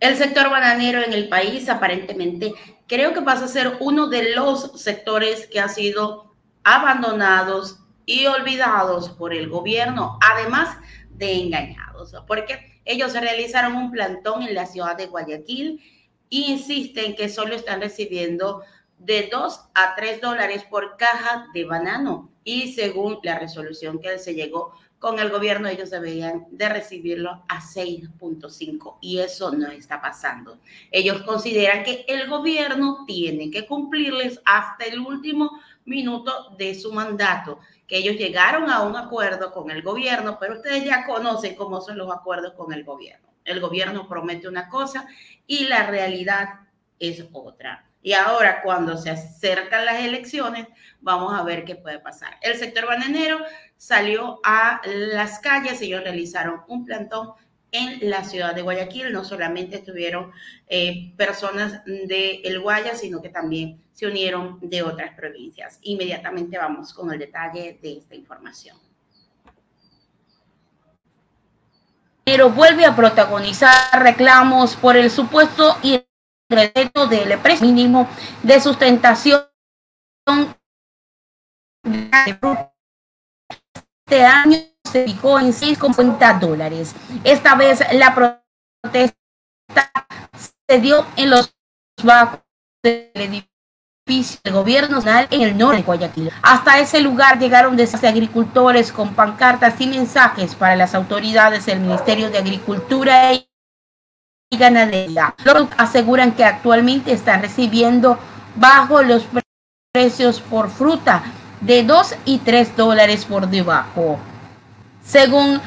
El sector bananero en el país aparentemente creo que pasa a ser uno de los sectores que ha sido abandonados y olvidados por el gobierno, además de engañados, porque ellos realizaron un plantón en la ciudad de Guayaquil e insisten que solo están recibiendo de 2 a 3 dólares por caja de banano. Y según la resolución que se llegó con el gobierno ellos deberían de recibirlo a 6.5 y eso no está pasando. Ellos consideran que el gobierno tiene que cumplirles hasta el último minuto de su mandato, que ellos llegaron a un acuerdo con el gobierno, pero ustedes ya conocen cómo son los acuerdos con el gobierno. El gobierno promete una cosa y la realidad es otra. Y ahora, cuando se acercan las elecciones, vamos a ver qué puede pasar. El sector bananero salió a las calles, ellos realizaron un plantón en la ciudad de Guayaquil. No solamente estuvieron eh, personas de El Guaya, sino que también se unieron de otras provincias. Inmediatamente vamos con el detalle de esta información. Pero vuelve a protagonizar reclamos por el supuesto y del precio mínimo de sustentación este año se fijó en 6,50 dólares. Esta vez la protesta se dio en los bajos del edificio del gobierno nacional en el norte de Guayaquil. Hasta ese lugar llegaron decenas de agricultores con pancartas y mensajes para las autoridades del Ministerio de Agricultura y y ganadería. Los aseguran que actualmente están recibiendo bajo los precios por fruta de 2 y 3 dólares por debajo. Según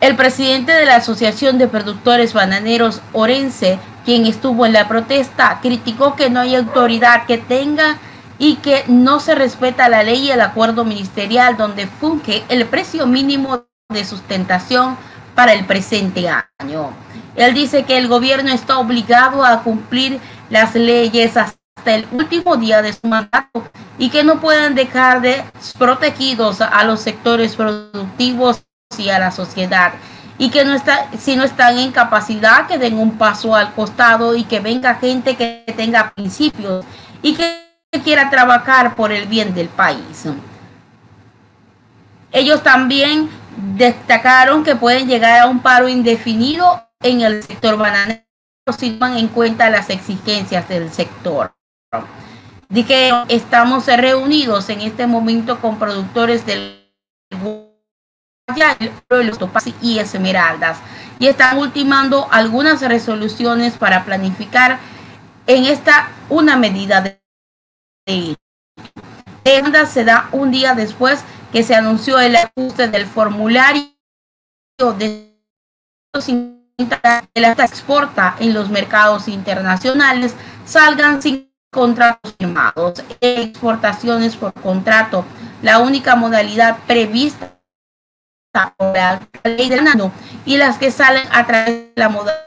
el presidente de la Asociación de Productores Bananeros Orense, quien estuvo en la protesta, criticó que no hay autoridad que tenga y que no se respeta la ley y el acuerdo ministerial donde funge el precio mínimo de sustentación para el presente año. Él dice que el gobierno está obligado a cumplir las leyes hasta el último día de su mandato y que no pueden dejar de protegidos a los sectores productivos y a la sociedad y que no está, si no están en capacidad que den un paso al costado y que venga gente que tenga principios y que quiera trabajar por el bien del país. Ellos también destacaron que pueden llegar a un paro indefinido en el sector bananero si toman en cuenta las exigencias del sector. Que estamos reunidos en este momento con productores del los topazos y esmeraldas y están ultimando algunas resoluciones para planificar en esta una medida de demanda se da un día después que se anunció el ajuste del formulario de la exporta en los mercados internacionales salgan sin contratos firmados, exportaciones por contrato, la única modalidad prevista por la ley del nano y las que salen a través de la modalidad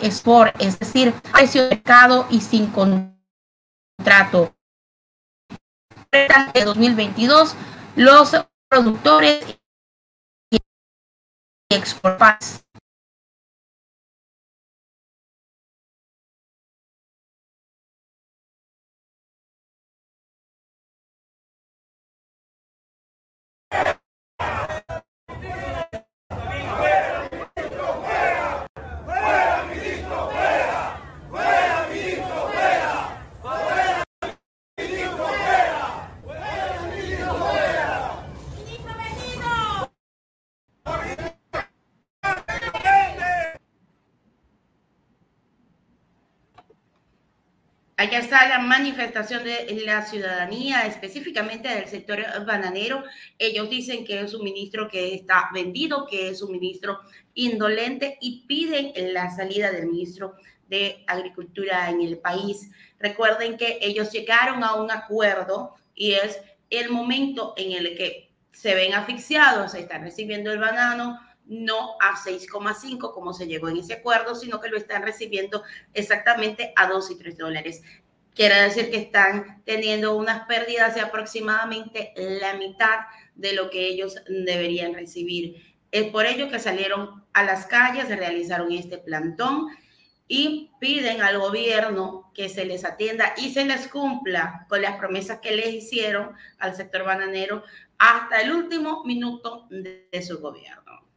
export, es decir, precio de mercado y sin contrato. En 2022, los productores y exportadores you Allá está la manifestación de la ciudadanía, específicamente del sector bananero. Ellos dicen que es un ministro que está vendido, que es un ministro indolente y piden la salida del ministro de Agricultura en el país. Recuerden que ellos llegaron a un acuerdo y es el momento en el que se ven asfixiados, se están recibiendo el banano, no a 6,5 como se llegó en ese acuerdo, sino que lo están recibiendo exactamente a 2 y 3 dólares. Quiere decir que están teniendo unas pérdidas de aproximadamente la mitad de lo que ellos deberían recibir. Es por ello que salieron a las calles, realizaron este plantón y piden al gobierno que se les atienda y se les cumpla con las promesas que les hicieron al sector bananero hasta el último minuto de, su gobierno.